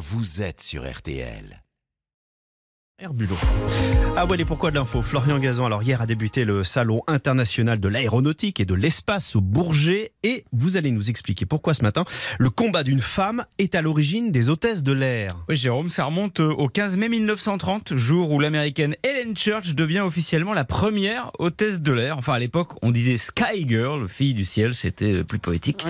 vous êtes sur RTL. Herbulot. Ah ouais, et pourquoi de l'info? Florian Gazan, alors hier a débuté le Salon international de l'aéronautique et de l'espace au Bourget et vous allez nous expliquer pourquoi ce matin le combat d'une femme est à l'origine des hôtesses de l'air. Oui, Jérôme, ça remonte au 15 mai 1930, jour où l'américaine Ellen Church devient officiellement la première hôtesse de l'air. Enfin, à l'époque, on disait Sky Girl, fille du ciel, c'était plus poétique.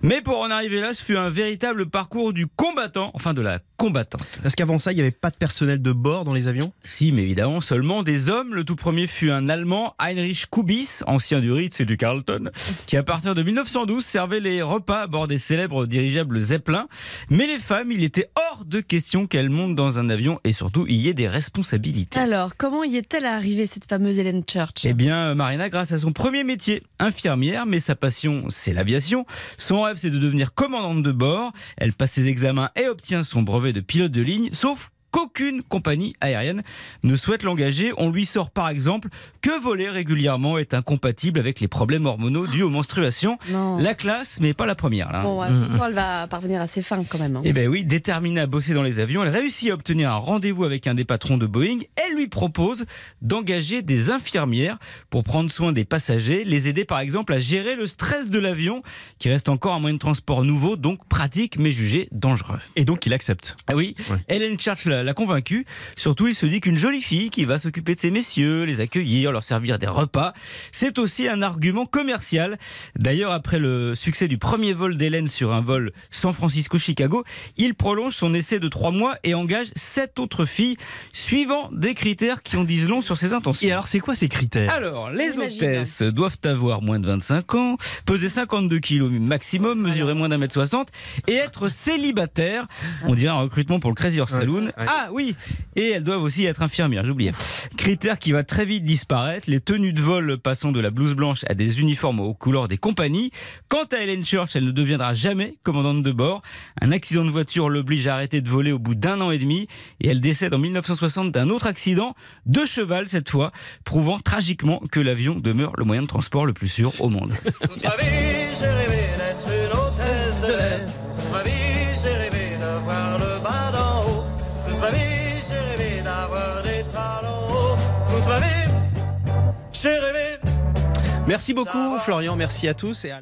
Mais pour en arriver là, ce fut un véritable parcours du combattant, enfin de la combattante. Parce qu'avant ça, il n'y avait pas de personnel de bord dans les avions Si, mais évidemment, seulement des hommes. Le tout premier fut un Allemand, Heinrich Kubis, ancien du Ritz et du Carlton, qui à partir de 1912 servait les repas à bord des célèbres dirigeables Zeppelin. Mais les femmes, il était hors de question qu'elles montent dans un avion et surtout il y ait des responsabilités. Alors, comment y est-elle arrivée, cette fameuse Hélène Church? Eh bien, Marina, grâce à son premier métier, infirmière, mais sa passion, c'est l'aviation. Son rêve, c'est de devenir commandante de bord. Elle passe ses examens et obtient son brevet de pilote de ligne, sauf qu'aucune compagnie aérienne ne souhaite l'engager. On lui sort par exemple que voler régulièrement est incompatible avec les problèmes hormonaux dus aux menstruations. Non. La classe, mais pas la première. Là. Bon, ouais, pourtant, elle va parvenir à ses fins quand même. hein. Eh ben oui, déterminée à bosser dans les avions, elle réussit à obtenir un rendez-vous avec un des patrons de Boeing. Elle lui propose d'engager des infirmières pour prendre soin des passagers, les aider par exemple à gérer le stress de l'avion, qui reste encore un moyen de transport nouveau, donc pratique mais jugé dangereux. Et donc il accepte. Ah oui, Ouais. Hélène Church l'a convaincu. Surtout, il se dit qu'une jolie fille qui va s'occuper de ces messieurs, les accueillir, leur servir des repas, c'est aussi un argument commercial. D'ailleurs, après le succès du premier vol d'Hélène sur un vol San Francisco-Chicago, il prolonge son essai de trois mois et engage sept autres filles, suivant des critères qui en disent long sur ses intentions. Et alors c'est quoi ces critères? Alors, les hôtesses doivent avoir moins de 25 ans, peser 52 kilos maximum, mesurer moins d'un mètre 60 et être célibataires. On dirait un recrutement pour le Crazy Horse Saloon. ouais. Ah oui Et elles doivent aussi être infirmières, j'oubliais. Critère qui va très vite disparaître, les tenues de vol passant de la blouse blanche à des uniformes aux couleurs des compagnies. Quant à Helen Church, elle ne deviendra jamais commandante de bord. Un accident de voiture l'oblige à arrêter de voler au bout d'un an et demi et elle décède en 1960 d'un autre accident, de cheval cette fois, prouvant tragiquement que l'avion demeure le moyen de transport le plus sûr au monde. Merci beaucoup Florian, merci à tous et à...